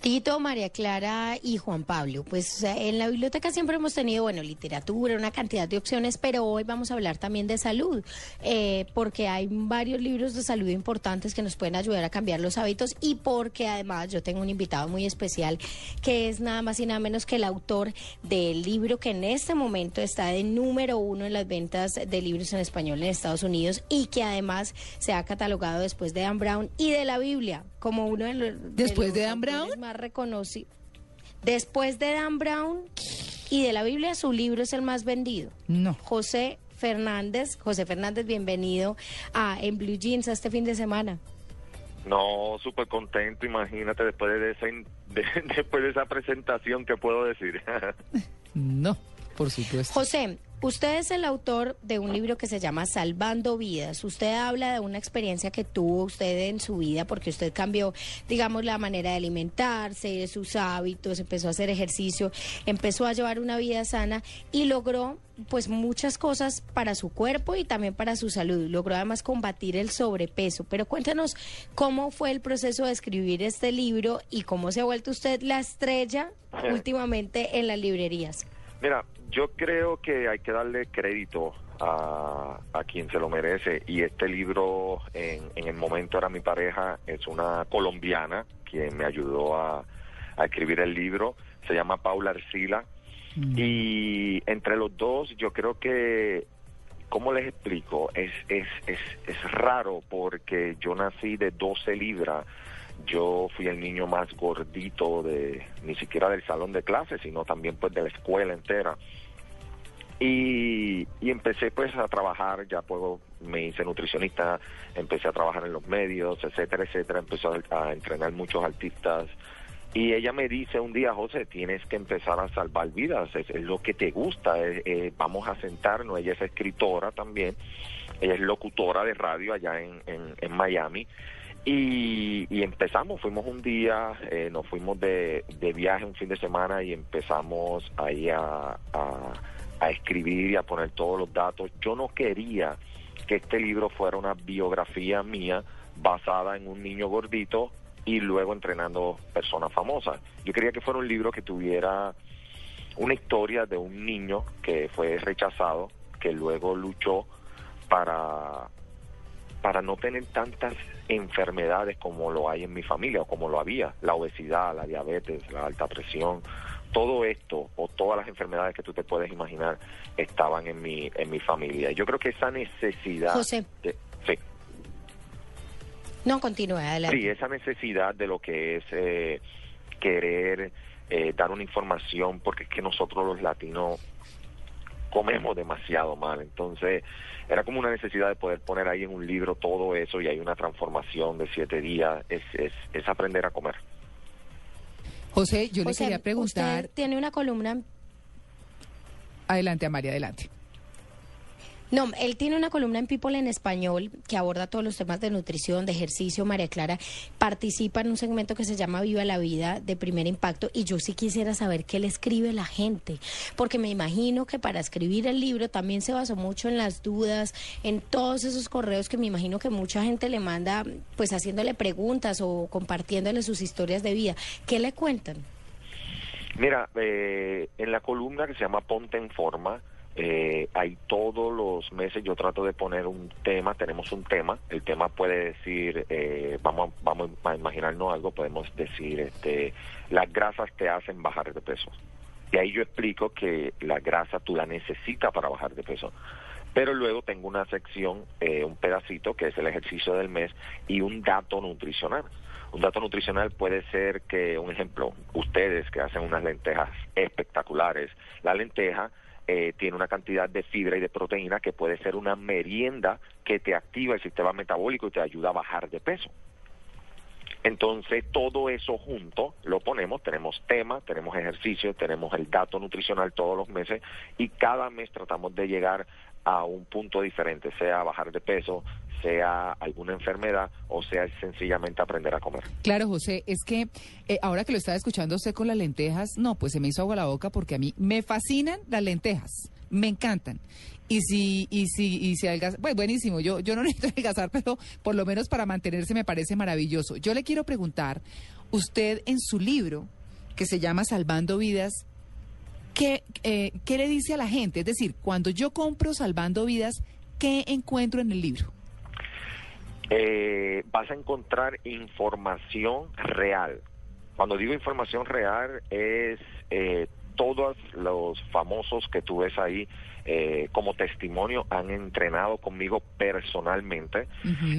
Tito, María Clara y Juan Pablo. Pues en la biblioteca siempre hemos tenido, bueno, literatura, una cantidad de opciones, pero hoy vamos a hablar también de salud, eh, porque hay varios libros de salud importantes que nos pueden ayudar a cambiar los hábitos y porque además yo tengo un invitado muy especial que es nada más y nada menos que el autor del libro que en este momento está de número uno en las ventas de libros en español en Estados Unidos y que además se ha catalogado después de Dan Brown y de la Biblia como uno de los... ¿Después de los Dan Brown? Más reconocido. Después de Dan Brown y de la Biblia, su libro es el más vendido. No. José Fernández. José Fernández, bienvenido a En Blue Jeans a este fin de semana. No, súper contento, imagínate, después de esa, in- de- después de esa presentación, ¿qué puedo decir? No, por supuesto. José, usted es el autor de un libro que se llama Salvando Vidas. Usted habla de una experiencia que tuvo usted en su vida porque usted cambió, digamos, la manera de alimentarse, sus hábitos, empezó a hacer ejercicio, empezó a llevar una vida sana y logró pues muchas cosas para su cuerpo y también para su salud. Logró además combatir el sobrepeso. Pero cuéntanos cómo fue el proceso de escribir este libro y cómo se ha vuelto usted la estrella últimamente en las librerías. Mira, yo creo que hay que darle crédito a, a quien se lo merece y este libro en, en el momento era mi pareja, es una colombiana quien me ayudó a, a escribir el libro, se llama Paula Arcila y entre los dos yo creo que ¿Cómo les explico? Es, es, es, es raro porque yo nací de 12 libras. Yo fui el niño más gordito de ni siquiera del salón de clases, sino también pues de la escuela entera. Y, y empecé pues a trabajar, ya puedo, me hice nutricionista, empecé a trabajar en los medios, etcétera, etcétera, empecé a, a entrenar muchos artistas. Y ella me dice un día, José, tienes que empezar a salvar vidas, es, es lo que te gusta, eh, vamos a sentarnos, ella es escritora también, ella es locutora de radio allá en, en Miami. Y, y empezamos, fuimos un día, eh, nos fuimos de, de viaje un fin de semana y empezamos ahí a, a, a escribir y a poner todos los datos. Yo no quería que este libro fuera una biografía mía basada en un niño gordito y luego entrenando personas famosas. Yo quería que fuera un libro que tuviera una historia de un niño que fue rechazado, que luego luchó para para no tener tantas enfermedades como lo hay en mi familia o como lo había, la obesidad, la diabetes, la alta presión, todo esto o todas las enfermedades que tú te puedes imaginar estaban en mi en mi familia. Yo creo que esa necesidad José. de- sí, No, continúe, adelante. Sí, esa necesidad de lo que es eh, querer eh, dar una información, porque es que nosotros los latinos comemos demasiado mal, entonces era como una necesidad de poder poner ahí en un libro todo eso y hay una transformación de siete días, es, es, es aprender a comer. José, yo le quería preguntar. Usted tiene una columna. Adelante, a María, adelante. No, él tiene una columna en People en español que aborda todos los temas de nutrición, de ejercicio. María Clara participa en un segmento que se llama Viva la Vida de primer impacto. Y yo sí quisiera saber qué le escribe la gente, porque me imagino que para escribir el libro también se basó mucho en las dudas, en todos esos correos que me imagino que mucha gente le manda, pues haciéndole preguntas o compartiéndole sus historias de vida. ¿Qué le cuentan? Mira, eh, en la columna que se llama Ponte en Forma, eh, hay todos los meses yo trato de poner un tema, tenemos un tema, el tema puede decir, eh, vamos, a- vamos a imaginarnos algo, podemos decir, este, las grasas te hacen bajar de peso. Y ahí yo explico que la grasa tú la necesitas para bajar de peso. Pero luego tengo una sección, eh, un pedacito, que es el ejercicio del mes, y un dato nutricional. Un dato nutricional puede ser que, un ejemplo, ustedes que hacen unas lentejas espectaculares, la lenteja eh, tiene una cantidad de fibra y de proteína que puede ser una merienda que te activa el sistema metabólico y te ayuda a bajar de peso. Entonces, todo eso junto lo ponemos, tenemos tema, tenemos ejercicio, tenemos el dato nutricional todos los meses y cada mes tratamos de llegar a un punto diferente, sea bajar de peso, sea alguna enfermedad o sea sencillamente aprender a comer. Claro, José, es que eh, ahora que lo estaba escuchando usted con las lentejas, no, pues se me hizo agua la boca porque a mí me fascinan las lentejas, me encantan. Y si, y si, y si adelgaza, pues buenísimo, yo, yo no necesito adelgazar, pero por lo menos para mantenerse me parece maravilloso. Yo le quiero preguntar, usted en su libro, que se llama Salvando Vidas, ¿qué, eh, ¿qué le dice a la gente? Es decir, cuando yo compro Salvando Vidas, ¿qué encuentro en el libro? Eh, vas a encontrar información real. Cuando digo información real es eh, todos los famosos que tú ves ahí eh, como testimonio han entrenado conmigo personalmente.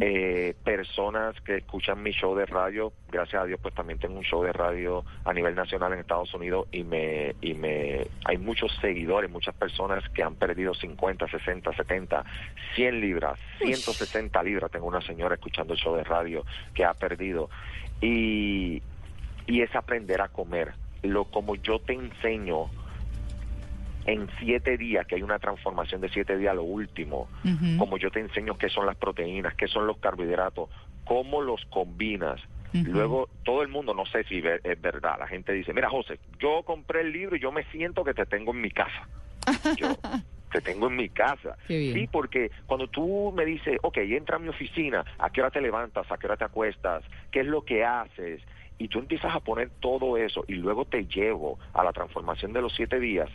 eh, personas que escuchan mi show de radio, gracias a Dios, pues también tengo un show de radio a nivel nacional en Estados Unidos y me, y me, hay muchos seguidores, muchas personas que han perdido 50, 60, 70, 100 libras, 160 libras. Tengo una señora escuchando el show de radio que ha perdido y, y es aprender a comer. Lo como yo te enseño en siete días, que hay una transformación de siete días, lo último, como yo te enseño qué son las proteínas, qué son los carbohidratos, cómo los combinas. Luego, todo el mundo, no sé si es verdad, la gente dice, mira José, yo compré el libro y yo me siento que te tengo en mi casa. Yo te tengo en mi casa. Sí, porque cuando tú me dices, ok, entra a mi oficina, ¿a qué hora te levantas? ¿A qué hora te acuestas? ¿Qué es lo que haces? Y tú empiezas a poner todo eso y luego te llevo a la transformación de los siete días.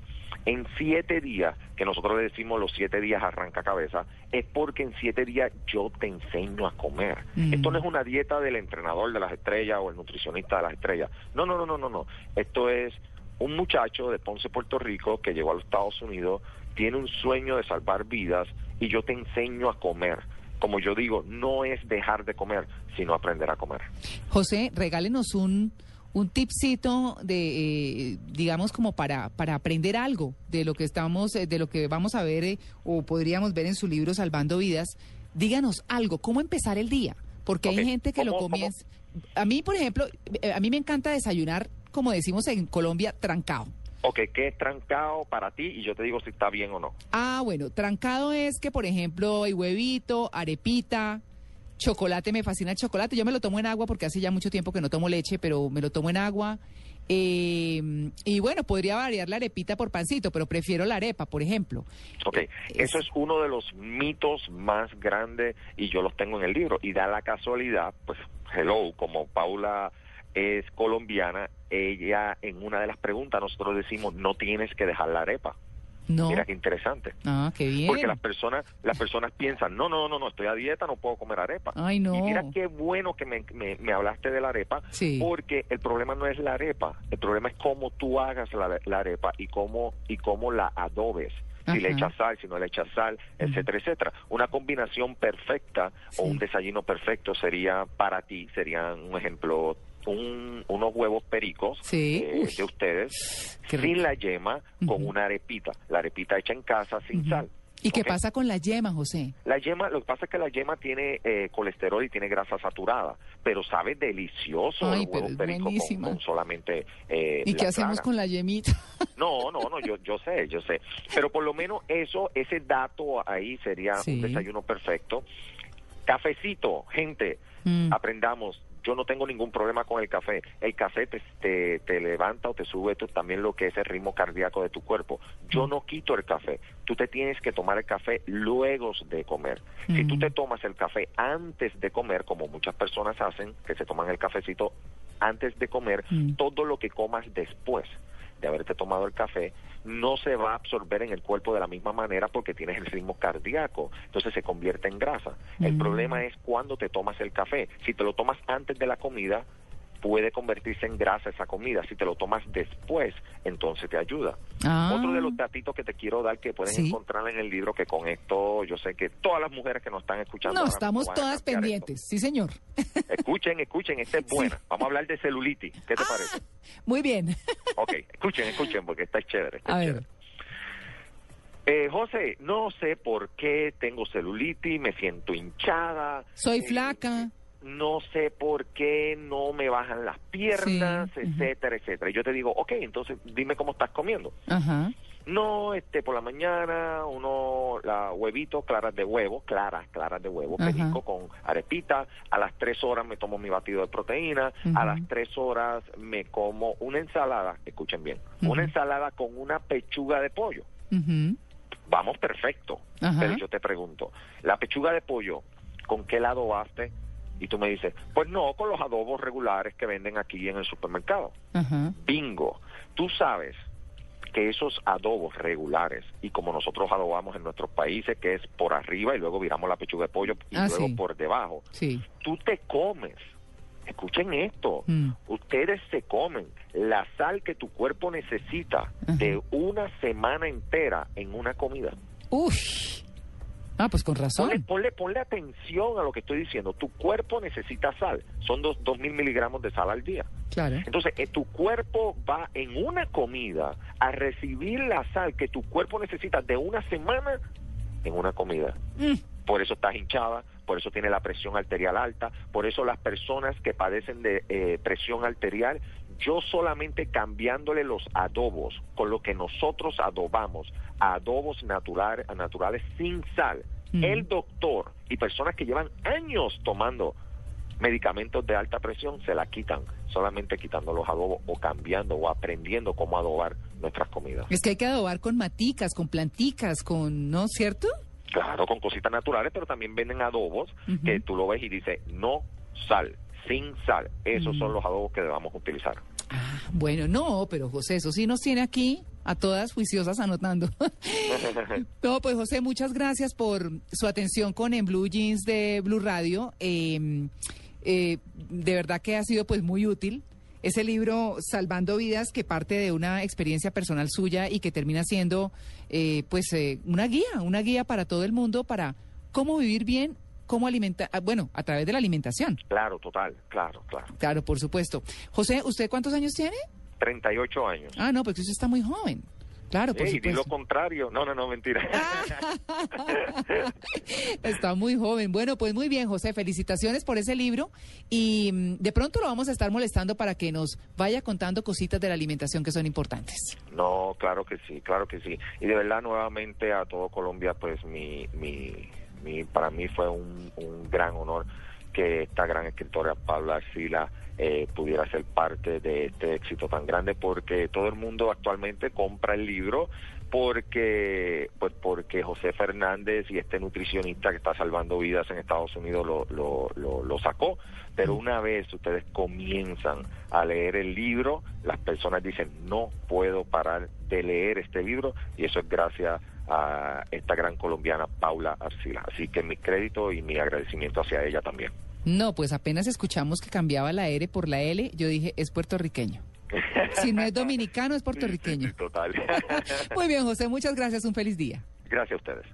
En siete días, que nosotros le decimos los siete días arranca cabeza, es porque en siete días yo te enseño a comer. Mm. Esto no es una dieta del entrenador de las estrellas o el nutricionista de las estrellas. No, no, no, no, no, no. Esto es un muchacho de Ponce, Puerto Rico, que llegó a los Estados Unidos, tiene un sueño de salvar vidas y yo te enseño a comer. Como yo digo, no es dejar de comer, sino aprender a comer. José, regálenos un, un tipcito de, eh, digamos, como para, para aprender algo de lo que estamos, eh, de lo que vamos a ver eh, o podríamos ver en su libro Salvando Vidas. Díganos algo, ¿cómo empezar el día? Porque hay gente que lo comienza. A mí, por ejemplo, a mí me encanta desayunar, como decimos en Colombia, trancado. Ok, ¿qué es trancado para ti? Y yo te digo si está bien o no. Ah, bueno, trancado es que, por ejemplo, hay huevito, arepita, chocolate, me fascina el chocolate. Yo me lo tomo en agua porque hace ya mucho tiempo que no tomo leche, pero me lo tomo en agua. Eh, y bueno, podría variar la arepita por pancito, pero prefiero la arepa, por ejemplo. Ok, eso es uno de los mitos más grandes y yo los tengo en el libro. Y da la casualidad, pues, hello, como Paula es colombiana, ella en una de las preguntas nosotros decimos, no tienes que dejar la arepa. No. Mira qué interesante. Ah, qué bien. Porque las personas, las personas piensan, no, no, no, no, estoy a dieta, no puedo comer arepa. Ay, no. Y mira qué bueno que me, me- me hablaste de la arepa, Sí. porque el problema no es la arepa, el problema es cómo tú hagas la, la arepa y cómo, y cómo la adobes. Si le echas sal, si no le echas sal, etcétera, etcétera. Una combinación perfecta Sí. o un desayuno perfecto sería para ti, serían un ejemplo, un- unos huevos pericos Sí. eh, de ustedes, Qué sin rico. la yema, con una arepita. La arepita hecha en casa sin sal. ¿Y qué pasa con la yema, José? La yema, lo que pasa es que la yema tiene eh, colesterol y tiene grasa saturada, pero sabe delicioso Ay, el pero huevo perico con, solamente eh, ¿Y la qué hacemos con la yemita? No, no, no, yo, yo sé, yo sé. Pero por lo menos eso, ese dato ahí sería Sí. un desayuno perfecto. Cafecito, gente, Mm. aprendamos. Yo no tengo ningún problema con el café. El café te, te, te levanta o te sube tú, también lo que es el ritmo cardíaco de tu cuerpo. Yo Mm. no quito el café. Tú te tienes que tomar el café luego de comer. Si tú Mm. te tomas el café antes de comer, como muchas personas hacen, que se toman el cafecito antes de comer, Mm. todo lo que comas después de haberte tomado el café no se va a absorber en el cuerpo de la misma manera porque tienes el ritmo cardíaco, entonces se convierte en grasa. El Mm. problema es cuando te tomas el café. Si te lo tomas antes de la comida, puede convertirse en grasa esa comida. Si te lo tomas después, entonces te ayuda. Ah. Otro de los datitos que te quiero dar que pueden Sí. encontrar en el libro, que con esto yo sé que todas las mujeres que nos están escuchando... No, estamos todas esto. pendientes, sí, señor. Escuchen, escuchen, esta es buena. Vamos a hablar de celulitis. ¿Qué te Ah. parece? Muy bien. Ok, escuchen, escuchen, porque esta es chévere. A ver. Eh, José, no sé por qué tengo celulitis, me siento hinchada. Soy eh, flaca. No sé por qué no me bajan las piernas, Sí, etcétera, etcétera. Y yo te digo, ok, entonces dime cómo estás comiendo. Ajá. No, este, por la mañana, uno, la huevito, claras de huevo, claras, claras de huevo, Ajá. perico con arepita. A las tres horas me tomo mi batido de proteína. A las tres horas me como una ensalada, escuchen bien, una ensalada con una pechuga de pollo. Vamos, perfecto. Pero yo te pregunto, ¿la pechuga de pollo con qué la adobaste? Y tú me dices, pues no, con los adobos regulares que venden aquí en el supermercado. Bingo. Tú sabes que esos adobos regulares, y como nosotros adobamos en nuestros países, que es por arriba y luego viramos la pechuga de pollo y Ah, luego sí. por debajo, Sí. tú te comes. Escuchen esto, Mm. ustedes se comen la sal que tu cuerpo necesita de una semana entera en una comida. Uy. Ah, pues con Ponle, razón. ponle, ponle atención a lo que estoy diciendo. Tu cuerpo necesita sal. Son dos, dos mil miligramos de sal al día. Claro. Entonces, eh, tu cuerpo va en una comida a recibir la sal que tu cuerpo necesita de una semana en una comida. Mm. Por eso estás hinchada, por eso tiene la presión arterial alta, por eso las personas que padecen de eh, presión arterial, yo solamente cambiándole los adobos con lo que nosotros adobamos, adobos natural- naturales sin sal, Mm. el doctor y personas que llevan años tomando medicamentos de alta presión se la quitan solamente quitando los adobos o cambiando o aprendiendo cómo adobar nuestras comidas. Es que hay que adobar con maticas, con planticas, con, ¿no? ¿Cierto? Claro, con cositas naturales, pero también venden adobos que tú lo ves y dice no sal, sin sal. Esos Mm. son los adobos que debamos utilizar. Ah, bueno, no, pero José, eso sí nos tiene aquí a todas juiciosas anotando. no, pues José, muchas gracias por su atención con En Blue Jeans de Blue Radio. Eh, eh, de verdad que ha sido pues muy útil. Ese libro Salvando Vidas que parte de una experiencia personal suya y que termina siendo eh, pues eh, una guía, una guía para todo el mundo para cómo vivir bien, cómo alimentar, ah, bueno, a través de la alimentación. Claro, total, claro, claro. Claro, por supuesto. José, ¿usted cuántos años tiene? 38 años. Ah, no, porque usted está muy joven. Claro, por di lo contrario. No, no, no, mentira. Está muy joven. Bueno, pues muy bien, José. Felicitaciones por ese libro. Y mm, de pronto lo vamos a estar molestando para que nos vaya contando cositas de la alimentación que son importantes. No, claro que sí, claro que sí. Y de verdad, nuevamente a todo Colombia, pues mi, mi, para mí fue un, un gran honor que esta gran escritora Paula Arcila eh, pudiera ser parte de este éxito tan grande, porque todo el mundo actualmente compra el libro porque pues porque José Fernández y este nutricionista que está salvando vidas en Estados Unidos lo, lo, lo, lo sacó. Pero una vez ustedes comienzan a leer el libro, las personas dicen, no puedo parar de leer este libro y eso es gracias a esta gran colombiana Paula Arcila. Así que mi crédito y mi agradecimiento hacia ella también. No, pues apenas escuchamos que cambiaba la R por la L, yo dije, es puertorriqueño. Si no es dominicano, es puertorriqueño. Sí, sí, total. Muy bien, José, muchas gracias. Un feliz día. Gracias a ustedes.